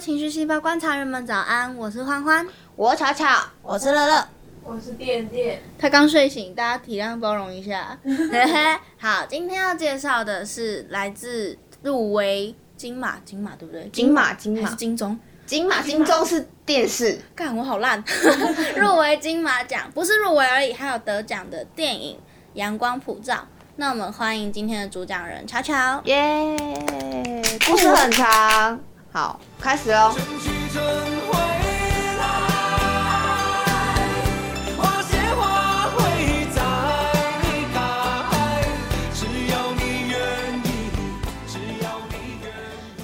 情绪细胞观察人们早安，我是欢欢，我巧巧，我是乐乐，我是电电。他刚睡醒，大家体谅包容一下。好，今天要介绍的是来自入围金马，金马对不对？金马金是金钟？金马金钟是电视，干我好烂！入围金马奖不是入围而已，还有得奖的电影《阳光普照》。那我们欢迎今天的主讲人巧巧。耶！故事很长，好，开始喽。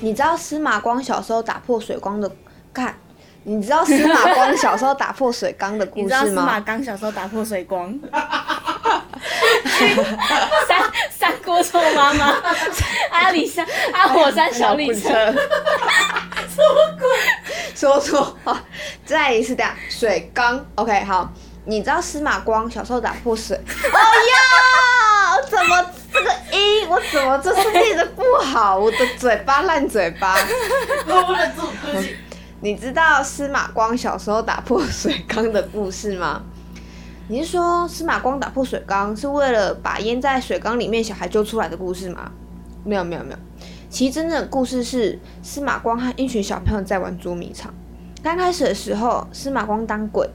你知道司马光小时候打破水缸的看？你知道司马光小时候打破水缸的故事你知道司马光？小时候打破水光？三三锅臭妈妈，阿里山阿火山小李车，什么鬼？说错话，再一次的水缸。OK，好。你知道司马光小时候打破水？哦呀，怎么这个音？我怎么这次念的不好？我的嘴巴烂嘴巴。你知道司马光小时候打破水缸的故事吗？你是说司马光打破水缸是为了把淹在水缸里面小孩救出来的故事吗？没有没有没有，其实真正的故事是司马光和一群小朋友在玩捉迷藏。刚开始的时候，司马光当鬼，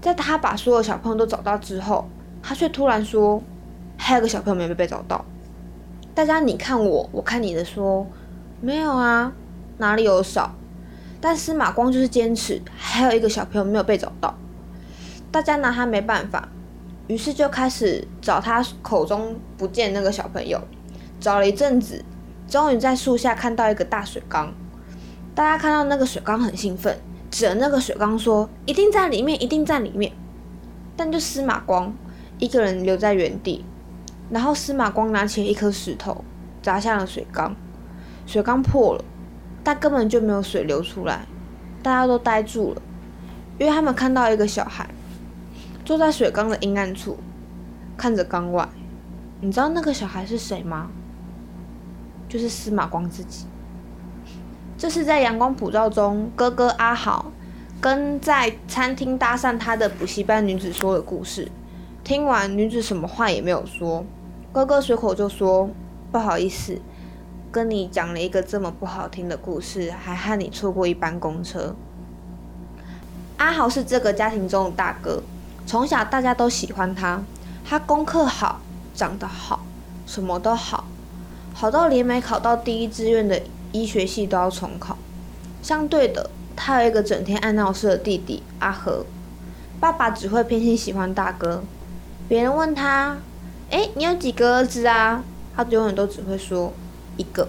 在他把所有小朋友都找到之后，他却突然说还有个小朋友没有被找到。大家你看我，我看你的说没有啊，哪里有少？但司马光就是坚持，还有一个小朋友没有被找到，大家拿他没办法，于是就开始找他口中不见那个小朋友，找了一阵子，终于在树下看到一个大水缸，大家看到那个水缸很兴奋，指着那个水缸说：“一定在里面，一定在里面。”但就司马光一个人留在原地，然后司马光拿起一颗石头砸向了水缸，水缸破了。但根本就没有水流出来，大家都呆住了，因为他们看到一个小孩坐在水缸的阴暗处，看着缸外。你知道那个小孩是谁吗？就是司马光自己。这是在阳光普照中，哥哥阿豪跟在餐厅搭讪他的补习班女子说的故事。听完，女子什么话也没有说，哥哥随口就说：“不好意思。”跟你讲了一个这么不好听的故事，还害你错过一班公车。阿豪是这个家庭中的大哥，从小大家都喜欢他。他功课好，长得好，什么都好，好到连没考到第一志愿的医学系都要重考。相对的，他有一个整天爱闹事的弟弟阿和。爸爸只会偏心喜欢大哥，别人问他：“哎，你有几个儿子啊？”他永远都只会说。一个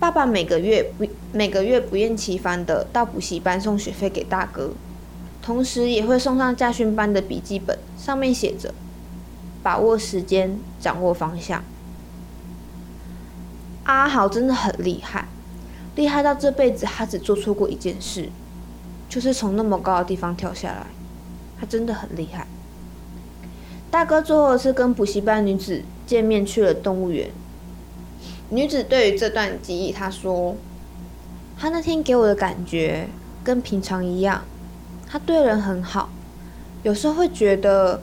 爸爸每个月不每个月不厌其烦的到补习班送学费给大哥，同时也会送上驾训班的笔记本，上面写着“把握时间，掌握方向”。阿豪真的很厉害，厉害到这辈子他只做错过一件事，就是从那么高的地方跳下来。他真的很厉害。大哥最后是跟补习班女子见面去了动物园。女子对于这段记忆，她说：“他那天给我的感觉跟平常一样，他对人很好，有时候会觉得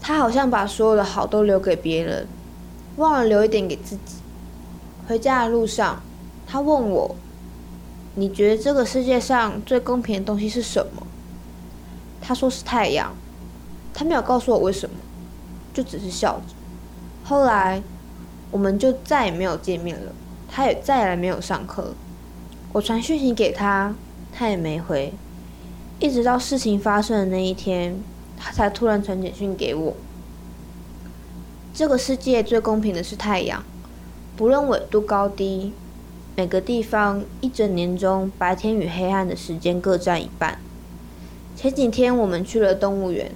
他好像把所有的好都留给别人，忘了留一点给自己。”回家的路上，他问我：“你觉得这个世界上最公平的东西是什么？”他说是太阳，他没有告诉我为什么，就只是笑着。后来。我们就再也没有见面了，他也再也没有上课。我传讯息给他，他也没回。一直到事情发生的那一天，他才突然传简讯给我。这个世界最公平的是太阳，不论纬度高低，每个地方一整年中白天与黑暗的时间各占一半。前几天我们去了动物园，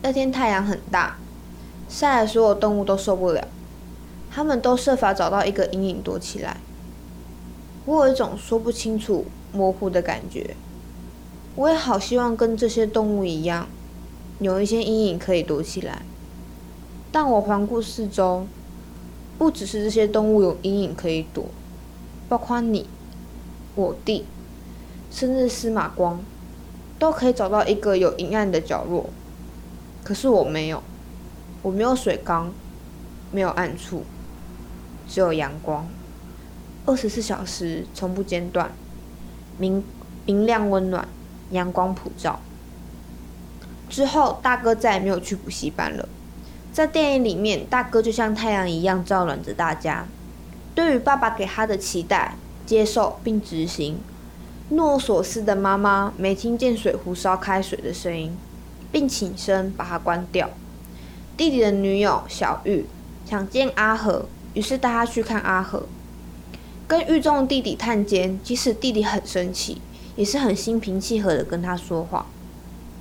那天太阳很大，晒得所有动物都受不了。他们都设法找到一个阴影躲起来。我有一种说不清楚、模糊的感觉。我也好希望跟这些动物一样，有一些阴影可以躲起来。但我环顾四周，不只是这些动物有阴影可以躲，包括你、我弟、甚至司马光，都可以找到一个有阴暗的角落。可是我没有，我没有水缸，没有暗处，只有阳光，二十四小时从不间断，明明亮温暖，阳光普照。之后，大哥再也没有去补习班了。在电影里面，大哥就像太阳一样照暖着大家。对于爸爸给他的期待，接受并执行。诺索斯的妈妈没听见水壶烧开水的声音，并起身把它关掉。弟弟的女友小玉想见阿和，于是带他去看阿和。跟狱中的弟弟探监，即使弟弟很生气，也是很心平气和的跟他说话。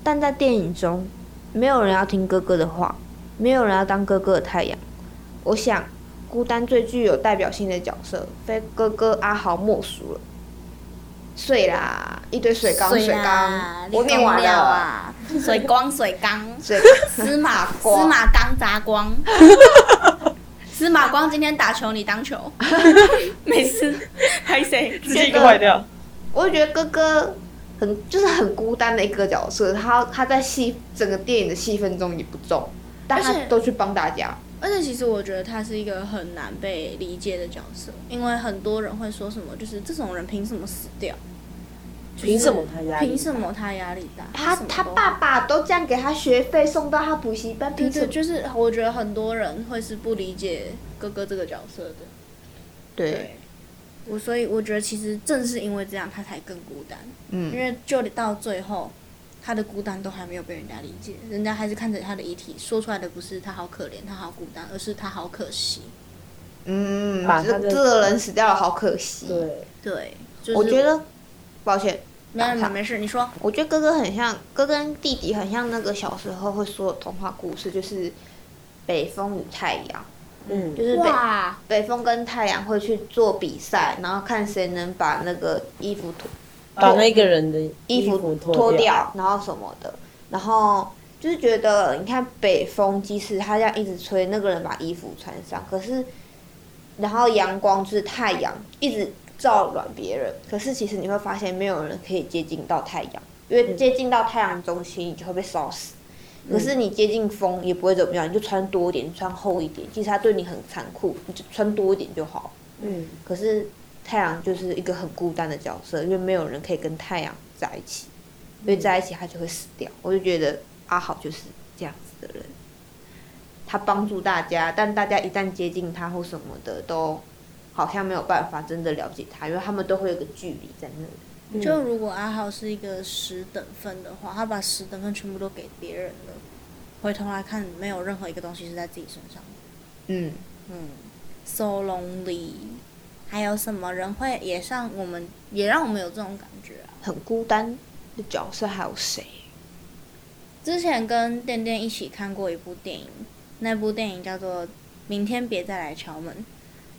但在电影中，没有人要听哥哥的话，没有人要当哥哥的太阳。我想，孤单最具有代表性的角色，非哥哥阿豪莫属了。水啦，一堆水缸，水缸，我念完了。啊，水光水缸，水司马光 司马刚砸光。司马光今天打球，你当球，没事，还谁？直接一个坏掉。我就觉得哥哥很就是很孤单的一个角色，他他在戏整个电影的戏份中也不重，但他都去帮大家。而且其实我觉得他是一个很难被理解的角色，因为很多人会说什么，就是这种人凭什么死掉？凭什么他压力？凭什么他压力大？他他爸爸都这样给他学费，送到他补习班，凭什么？就是我觉得很多人会是不理解哥哥这个角色的。对，我所以我觉得其实正是因为这样，他才更孤单。嗯因嗯，为就到最后，他的孤单都还没有被人家理解，人家还是看着他的遗体说出来的不是他好可怜，他好孤单，而是他好可惜。嗯，把这这个人死掉了，好可惜。对，对，就是我觉得，抱歉，没没没事，你说。我觉得哥哥很像，哥哥跟弟弟很像那个小时候会说的童话故事，就是北风与太阳，嗯，就是北，北风跟太阳会去做比赛，然后看谁能把那个衣服脱把那个人的衣服服脱掉。然后什么的，然后就是觉得，你看北风，即使他这样一直吹，那个人把衣服穿上，可是，然后阳光就是太阳一直照暖别人，可是其实你会发现，没有人可以接近到太阳，因为接近到太阳中心，你就会被烧死。可是你接近风也不会怎么样，你就穿多一点，穿厚一点，其实它对你很残酷，你就穿多一点就好。嗯，可是太阳就是一个很孤单的角色，因为没有人可以跟太阳在一起，因为在一起他就会死掉。我就觉得阿豪就是这样子的人，他帮助大家，但大家一旦接近他或什么的，都好像没有办法真的了解他，因为他们都会有个距离在那里。就如果阿豪是一个十等分的话，他把十等分全部都给别人了，回头来看，没有任何一个东西是在自己身上的。嗯，嗯，so lonely。还有什么人会也像我们，也让我们有这种感觉啊？很孤单的角色还有谁？之前跟店店一起看过一部电影，那部电影叫做《明天别再来敲门》。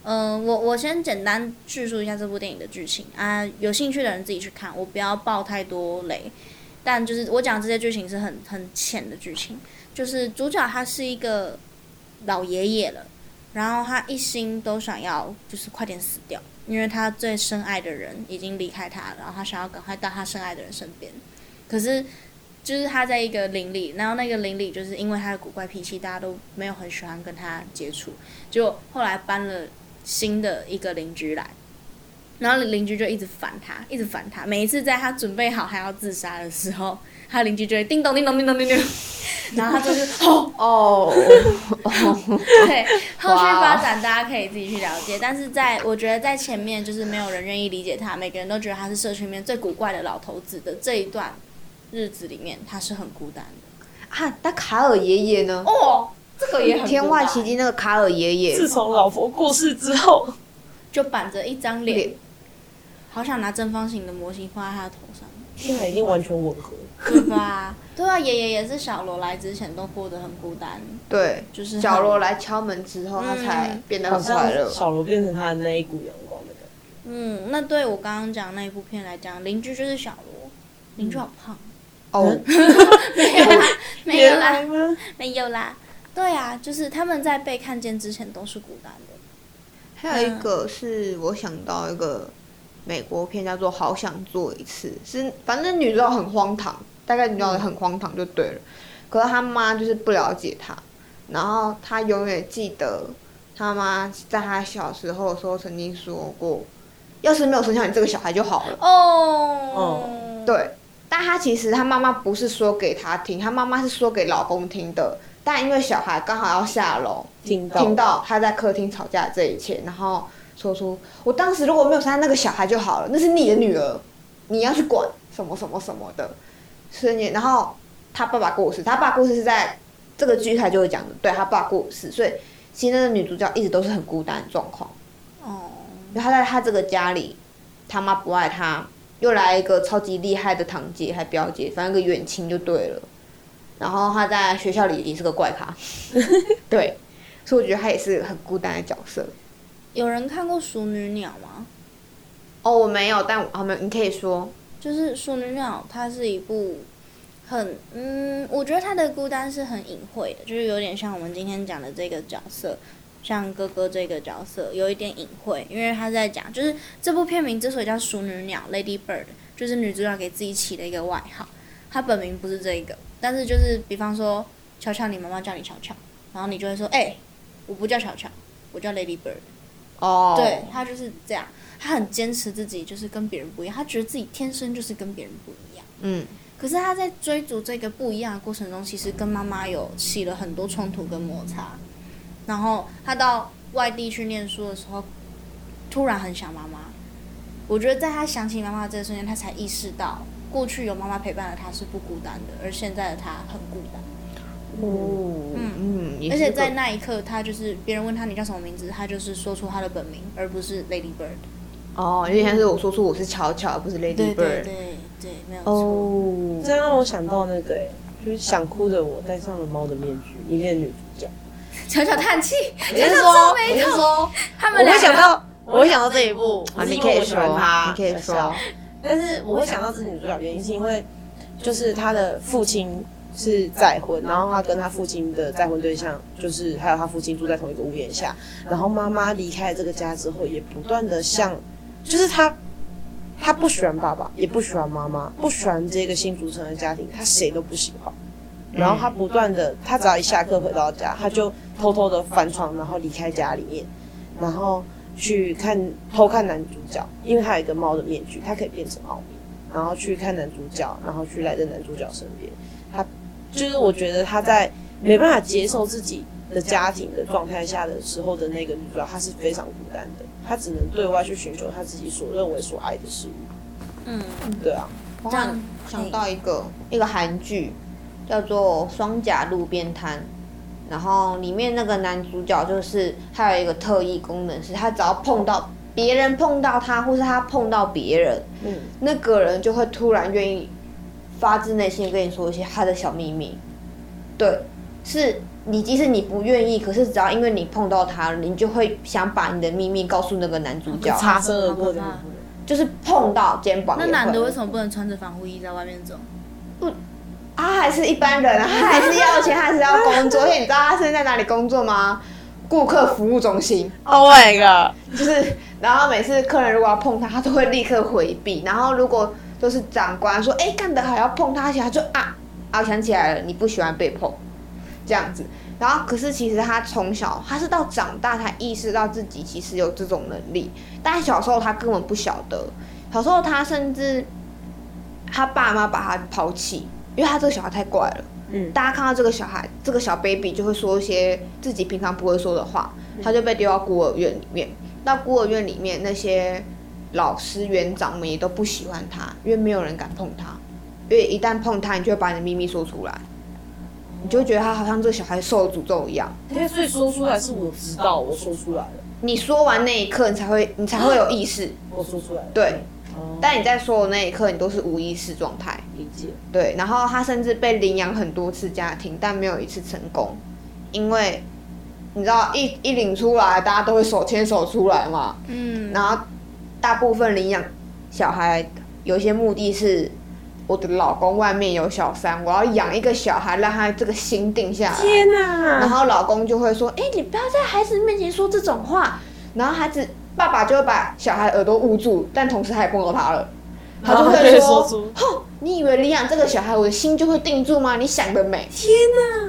嗯、我我先简单叙述一下这部电影的剧情啊，有兴趣的人自己去看，我不要爆太多雷。但就是我讲这些剧情是很很浅的剧情，就是主角他是一个老爷爷了，然后他一心都想要就是快点死掉，因为他最深爱的人已经离开他，然后他想要赶快到他深爱的人身边，可是就是他在一个邻里，然后那个邻里就是因为他的古怪脾气，大家都没有很喜欢跟他接触。结果后来搬了新的一个邻居来，然后邻居就一直烦他，一直烦他。每一次在他准备好还要自杀的时候，他邻居就会叮咚叮咚叮咚叮咚，然后他就是哦。哦，对，后续发展大家可以自己去了解。但是在我觉得在前面就是没有人愿意理解他，每个人都觉得他是社区里面最古怪的老头子的这一段日子里面，他是很孤单的。啊，那卡尔爷爷呢？哦，这个也很天外奇迹，那个卡尔爷爷，自从老婆过世之后，就板着一张脸脸，好想拿正方形的模型放在他的头上，现在已经完全吻合。对吧？对啊，爷爷也是小罗来之前都过得很孤单，对，就是小罗来敲门之后，他嗯才变得很快乐。小罗变成他的那一股阳光的感觉。嗯，那对我刚刚讲那一部片来讲，邻居就是小罗，邻居好胖，哦，没有啦，没有啦，吗？没有啦。对啊，就是他们在被看见之前都是孤单的。还有一个是我想到一个美国片，叫做《好想做一次》，是反正女主角很荒唐，大概女主角很荒唐就对了。可是她妈就是不了解她，然后她永远记得她妈在她小时候的时候曾经说过，要是没有生下你这个小孩就好了。哦，对，但她其实她妈妈不是说给她听，她妈妈是说给老公听的。但因为小孩刚好要下楼，听到听到他在客厅吵架这一切，然后说出我当时如果没有杀那个小孩就好了，那是你的女儿，你要去管什么什么什么的。所以，然后他爸爸过世，他爸过世是在这个剧台就会讲的，对他爸过世，所以其实那个女主角一直都是很孤单的状况。哦，他在他这个家里，他妈不爱他，又来一个超级厉害的堂姐还表姐，反正个远亲就对了。然后他在学校里也是个怪咖，对，所以我觉得他也是很孤单的角色。有人看过《熟女鸟》吗？哦，我没有，但好没有，你可以说。就是《熟女鸟》，它是一部很嗯，我觉得他的孤单是很隐晦的，就是有点像我们今天讲的这个角色，像哥哥这个角色有一点隐晦，因为他在讲，就是这部片名之所以叫《熟女鸟》（Lady Bird），就是女主角给自己起的一个外号，她本名不是这个，但是就是比方说，乔乔，你妈妈叫你乔乔，然后你就会说，哎、我不叫乔乔，我叫 Lady Bird。哦，对他就是这样，他很坚持自己就是跟别人不一样，他觉得自己天生就是跟别人不一样。嗯，可是他在追逐这个不一样的过程中，其实跟妈妈有起了很多冲突跟摩擦。然后他到外地去念书的时候，突然很想妈妈。我觉得在他想起妈妈这个瞬间，他才意识到过去有妈妈陪伴的他是不孤单的，而现在的他很孤单。哦，嗯，嗯而且在那一刻，他就是别人问他你叫什么名字，他就是说出他的本名，而不是 Lady Bird。哦，有点像是我说出我是巧巧，而不是 Lady Bird。对对对，没有错。哦，这让我想到那个、欸，就是想哭的我戴上了猫的面具里面的女主角。巧巧叹气，我是说，我是说，他们我会想到，我会想到这一部，啊，你可以说，你可以说，但是我会想到这女主角，原因是因为就是她的父亲是再婚，然后她跟她父亲的再婚对象，就是还有她父亲住在同一个屋檐下，然后妈妈离开了这个家之后，也不断的向，就是她。她不喜欢爸爸，也不喜欢妈妈，不喜欢这个新组成的家庭，她谁都不喜欢。然后她不断的，她只要一下课回到家，她就偷偷的翻窗，然后离开家里面，然后去看偷看男主角，因为他有一个猫的面具，他可以变成猫咪，然后去看男主角，然后去来在男主角身边。他就是我觉得他在没办法接受自己的家庭的状态下的时候的那个女主角，她是非常孤单的，她只能对外去寻求她自己所认为所爱的事物。嗯，对啊，我好像这样想到一个一个韩剧，叫做《双甲路边摊》，然后里面那个男主角就是他有一个特异功能，是他只要碰到别人碰到他，或是他碰到别人，嗯，那个人就会突然愿意发自内心跟你说一些他的小秘密。对，是你即使你不愿意，可是只要因为你碰到他了，你就会想把你的秘密告诉那个男主角，擦身而过就是碰到肩膀。那男的为什么不能穿着防护衣在外面走？他还是一般人啊，他还是要钱，他还是要工作。而且你知道他现在在哪里工作吗？顾客服务中心，，Oh my god，就是，然后每次客人如果要碰他，他都会立刻回避。然后如果就是长官说，哎、干得好要碰他，一下他就啊啊，我想起来了，你不喜欢被碰，这样子。然后可是其实他从小，他是到长大才意识到自己其实有这种能力，但小时候他根本不晓得。小时候他甚至他爸妈把他抛弃，因为他这个小孩太怪了。嗯大家看到这个小孩，这个小 baby 就会说一些自己平常不会说的话，他就被丢到孤儿院里面。到孤儿院里面，那些老师、园长们也都不喜欢他，因为没有人敢碰他，因为一旦碰他，你就会把你的秘密说出来，你就会觉得他好像这个小孩受了诅咒一样。因为所以说出来是我知道，我说出来了，你说完那一刻，你才会你才会有意识，我说出来了，对。哦，但你在说的那一刻，你都是无意识状态。理解，对，然后他甚至被领养很多次家庭，但没有一次成功，因为你知道一一领出来，大家都会手牵手出来嘛。嗯，然后大部分领养小孩有一些目的是，我的老公外面有小三，我要养一个小孩，让他这个心定下来。天然，后老公就会说：“哎、你不要在孩子面前说这种话。”然后孩子爸爸就会把小孩耳朵捂住，但同时他也碰到他了，他就会说哼，你以为领养这个小孩，我的心就会定住吗？你想得美！天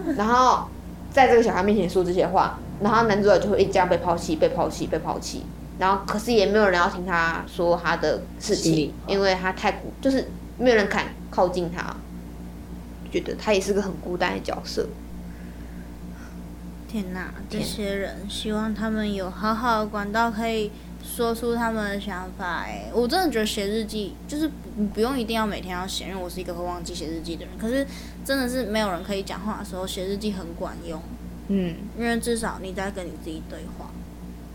哪！然后在这个小孩面前说这些话，然后男主角就会一直这样被抛弃、被抛弃、被抛弃。然后可是也没有人要听他说他的事情，因为他太孤，就是没有人敢靠近他，觉得他也是个很孤单的角色。天哪，这些人希望他们有好好的管道可以说出他们的想法。哎，我真的觉得写日记就是你不用一定要每天要写，因为我是一个会忘记写日记的人。可是真的是没有人可以讲话的时候，写日记很管用，嗯，因为至少你在跟你自己对话，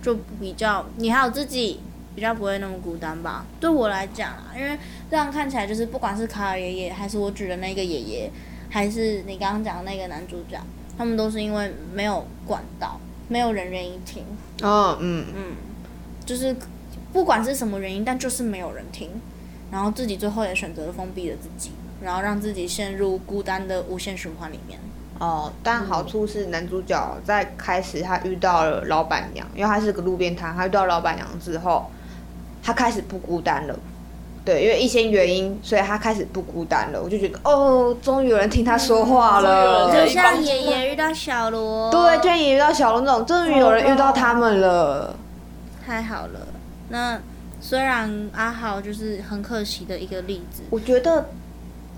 就比较你还有自己。比较不会那么孤单吧，对我来讲啊，因为这样看起来就是不管是卡尔爷爷，还是我举的那个爷爷，还是你刚刚讲的那个男主角，他们都是因为没有管道，没有人愿意听，哦，嗯嗯，就是不管是什么原因，但就是没有人听，然后自己最后也选择了封闭了自己，然后让自己陷入孤单的无限循环里面。哦，但好处是男主角在开始他遇到了老板娘，因为他是个路边摊，他遇到老板娘之后，他开始不孤单了。对，因为一些原因，所以他开始不孤单了。我就觉得，哦，终于有人听他说话了。就像爷爷遇到小罗，对，就像爷爷遇到小罗那种，终于有人遇到他们了。太好了。那虽然阿豪就是很可惜的一个例子，我觉得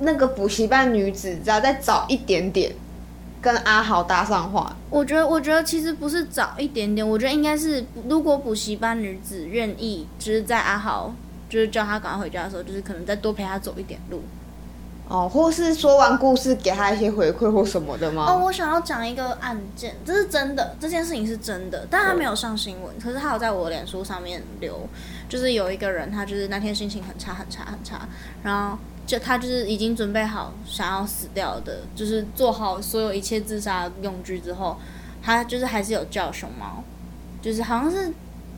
那个补习班女子只要再早一点点跟阿豪搭上话，我觉得，我觉得其实不是早一点点，我觉得应该是，如果补习班女子愿意，就是在阿豪就是叫他赶快回家的时候，就是可能再多陪他走一点路。哦，或是说完故事给他一些回馈或什么的吗？哦，我想要讲一个案件，这是真的，这件事情是真的，但他没有上新闻，可是他有在我脸书上面留，就是有一个人，他就是那天心情很差很差很差，然后就他就是已经准备好想要死掉的，就是做好所有一切自杀用具之后，他就是还是有叫熊猫，就是好像是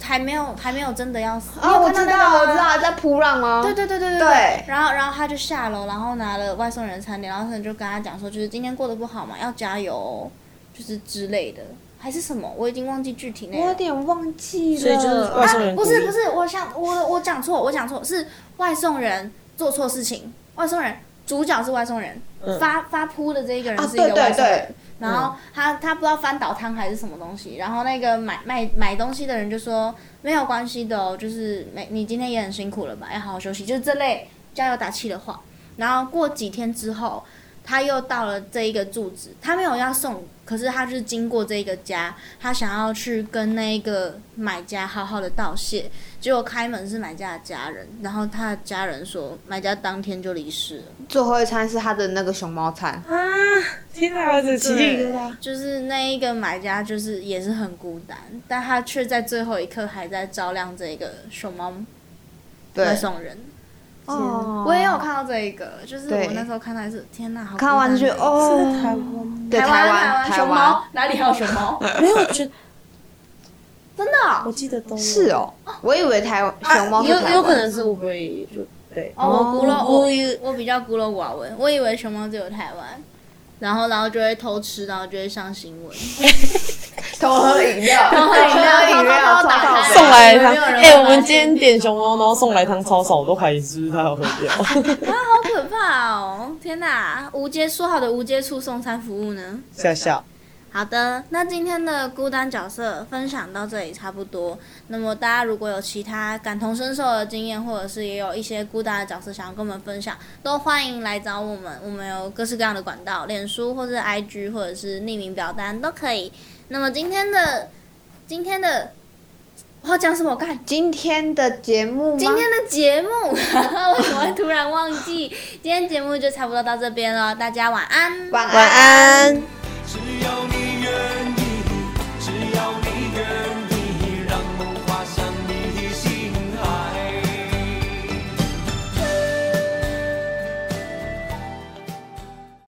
还没有还没有真的要死。哦，我知道，我知道，在扑浪吗？对对对对对对然后然后他就下楼，然后拿了外送人的餐点，然后可能就跟他讲说，就是今天过得不好嘛，要加油哦，就是之类的，还是什么，我已经忘记具体内容。我有点忘记了。所以就是外送人不是不是，我想我我讲错，我讲错，是外送人做错事情，外送人主角是外送人，嗯发发扑的这一个人啊，是一个对对外送人。对，然后他他不知道翻倒汤还是什么东西，然后那个买卖买东西的人就说没有关系的哦，就是没你今天也很辛苦了吧，要好好休息，就是这类加油打气的话。然后过几天之后，他又到了这一个住址，他没有要送，可是他就是经过这一个家，他想要去跟那一个买家好好的道谢，结果开门是买家的家人，然后他的家人说买家当天就离世了。最后一餐是他的那个熊猫餐。啊！天哪，这起鸡皮疙瘩。就是那一个买家，就是也是很孤单，但他却在最后一刻还在照亮这个熊猫外对，送人。哦。我也有看到这一个，就是我那时候看到也是，天哪，好看完就觉得哦，哦，台湾？对台台湾湾熊台湾猫。哪里还有熊猫？没有，觉真的？哦我记得都是。哦，我以为台湾熊猫是有有可能是乌龟，就对。哦，我孤陋哦我我比较孤陋寡闻，我以为熊猫只有台湾。然后，然后就会偷吃，然后就会上新闻。偷喝饮料，偷喝饮料饮料，送来汤，哎、会我们今天点熊猫，然后送来汤超少，我都怀疑是不是他有喝掉。好可怕哦！天哪，无接说好的无接触送餐服务呢？笑笑，好的，那今天的孤单角色分享到这里差不多。那么大家如果有其他感同身受的经验，或者是也有一些孤单的角色想要跟我们分享，都欢迎来找我们。我们有各式各样的管道，脸书或者 IG 或者是匿名表单都可以。那么今天的今天的我要讲什么？我看今天的节目？今天的节目为什么会突然忘记？今天节目就差不多到这边了，大家晚安。晚晚安。只有